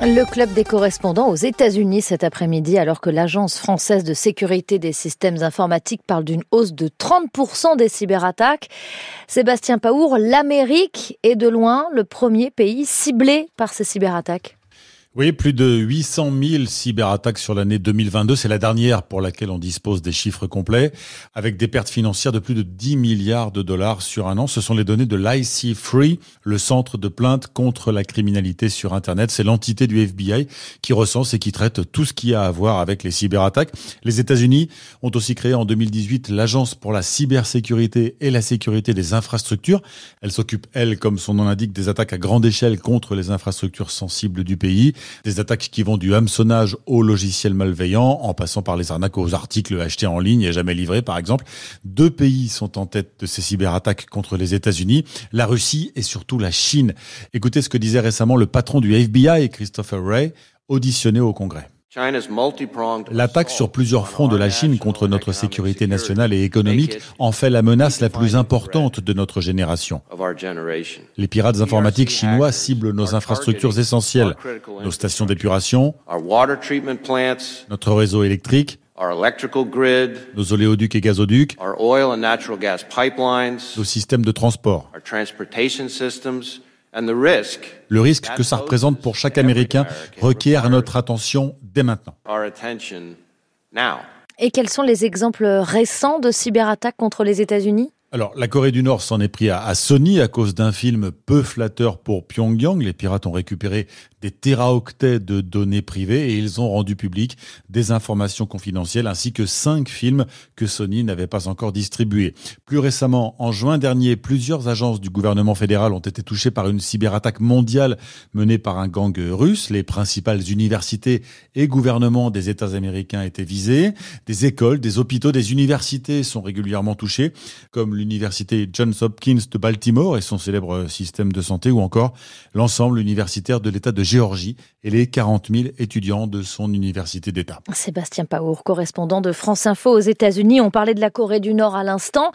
Le club des correspondants aux États-Unis cet après-midi, alors que l'Agence française de sécurité des systèmes informatiques parle d'une hausse de 30% des cyberattaques. Sébastien Paour, l'Amérique est de loin le premier pays ciblé par ces cyberattaques. Oui, plus de 800 000 cyberattaques sur l'année 2022. C'est la dernière pour laquelle on dispose des chiffres complets, avec des pertes financières de plus de 10 milliards de dollars sur un an. Ce sont les données de l'IC Free, le centre de plainte contre la criminalité sur Internet. C'est l'entité du FBI qui recense et qui traite tout ce qui a à voir avec les cyberattaques. Les États-Unis ont aussi créé en 2018 l'Agence pour la cybersécurité et la sécurité des infrastructures. Elle s'occupe, elle, comme son nom l'indique, des attaques à grande échelle contre les infrastructures sensibles du pays. Des attaques qui vont du hameçonnage au logiciel malveillant, en passant par les arnaques aux articles achetés en ligne et jamais livrés, par exemple. Deux pays sont en tête de ces cyberattaques contre les États-Unis, la Russie et surtout la Chine. Écoutez ce que disait récemment le patron du FBI, Christopher Wray, auditionné au Congrès. L'attaque sur plusieurs fronts de la Chine contre notre sécurité nationale et économique en fait la menace la plus importante de notre génération. Les pirates informatiques chinois ciblent nos infrastructures essentielles, nos stations d'épuration, notre réseau électrique, nos oléoducs et gazoducs, nos systèmes de transport. Le risque que ça représente pour chaque Américain requiert notre attention dès maintenant. Et quels sont les exemples récents de cyberattaques contre les États-Unis? Alors, la Corée du Nord s'en est pris à, Sony à cause d'un film peu flatteur pour Pyongyang. Les pirates ont récupéré des téraoctets de données privées et ils ont rendu public des informations confidentielles ainsi que cinq films que Sony n'avait pas encore distribués. Plus récemment, en juin dernier, plusieurs agences du gouvernement fédéral ont été touchées par une cyberattaque mondiale menée par un gang russe. Les principales universités et gouvernements des États américains étaient visés. Des écoles, des hôpitaux, des universités sont régulièrement touchés, comme l'université Johns Hopkins de Baltimore et son célèbre système de santé, ou encore l'ensemble universitaire de l'État de Géorgie et les 40 000 étudiants de son université d'État. Sébastien Paour, correspondant de France Info aux États-Unis. On parlait de la Corée du Nord à l'instant,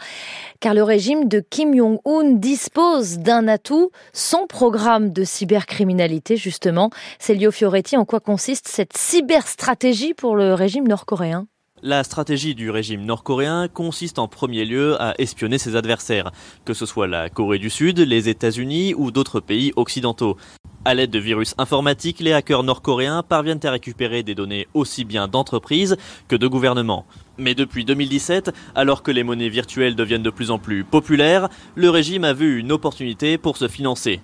car le régime de Kim Jong-un dispose d'un atout, son programme de cybercriminalité, justement. Célio Fioretti, en quoi consiste cette cyberstratégie pour le régime nord-coréen? La stratégie du régime nord-coréen consiste en premier lieu à espionner ses adversaires, que ce soit la Corée du Sud, les États-Unis ou d'autres pays occidentaux. À l'aide de virus informatiques, les hackers nord-coréens parviennent à récupérer des données aussi bien d'entreprises que de gouvernements. Mais depuis 2017, alors que les monnaies virtuelles deviennent de plus en plus populaires, le régime a vu une opportunité pour se financer.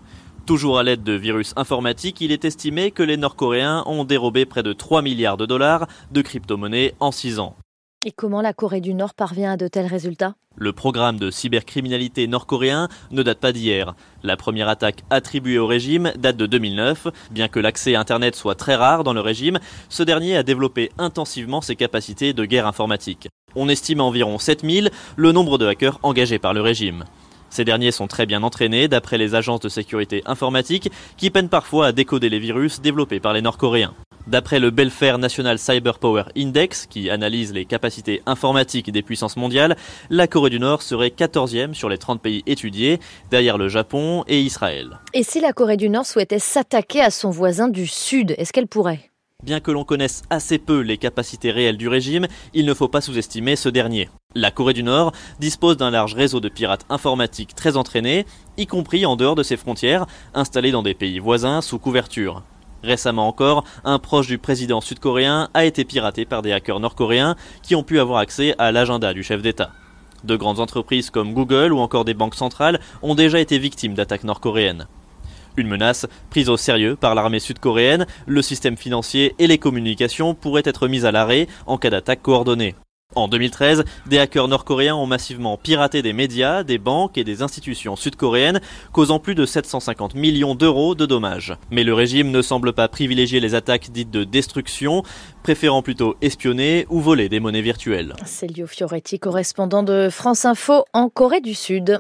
Toujours à l'aide de virus informatiques, il est estimé que les Nord-Coréens ont dérobé près de 3 milliards de dollars de crypto-monnaies en 6 ans. Et comment la Corée du Nord parvient à de tels résultats? Le programme de cybercriminalité nord-coréen ne date pas d'hier. La première attaque attribuée au régime date de 2009. Bien que l'accès à Internet soit très rare dans le régime, ce dernier a développé intensivement ses capacités de guerre informatique. On estime à environ 7000 le nombre de hackers engagés par le régime. Ces derniers sont très bien entraînés d'après les agences de sécurité informatique qui peinent parfois à décoder les virus développés par les Nord-Coréens. D'après le Belfair National Cyber Power Index, qui analyse les capacités informatiques des puissances mondiales, la Corée du Nord serait 14e sur les 30 pays étudiés, derrière le Japon et Israël. Et si la Corée du Nord souhaitait s'attaquer à son voisin du Sud, est-ce qu'elle pourrait? Bien que l'on connaisse assez peu les capacités réelles du régime, il ne faut pas sous-estimer ce dernier. La Corée du Nord dispose d'un large réseau de pirates informatiques très entraînés, y compris en dehors de ses frontières, installés dans des pays voisins sous couverture. Récemment encore, un proche du président sud-coréen a été piraté par des hackers nord-coréens qui ont pu avoir accès à l'agenda du chef d'État. De grandes entreprises comme Google ou encore des banques centrales ont déjà été victimes d'attaques nord-coréennes. Une menace prise au sérieux par l'armée sud-coréenne, le système financier et les communications pourraient être mis à l'arrêt en cas d'attaque coordonnée. En 2013, des hackers nord-coréens ont massivement piraté des médias, des banques et des institutions sud-coréennes, causant plus de 750 millions d'euros de dommages. Mais le régime ne semble pas privilégier les attaques dites de destruction, préférant plutôt espionner ou voler des monnaies virtuelles. Fioretti, correspondant de France Info en Corée du Sud.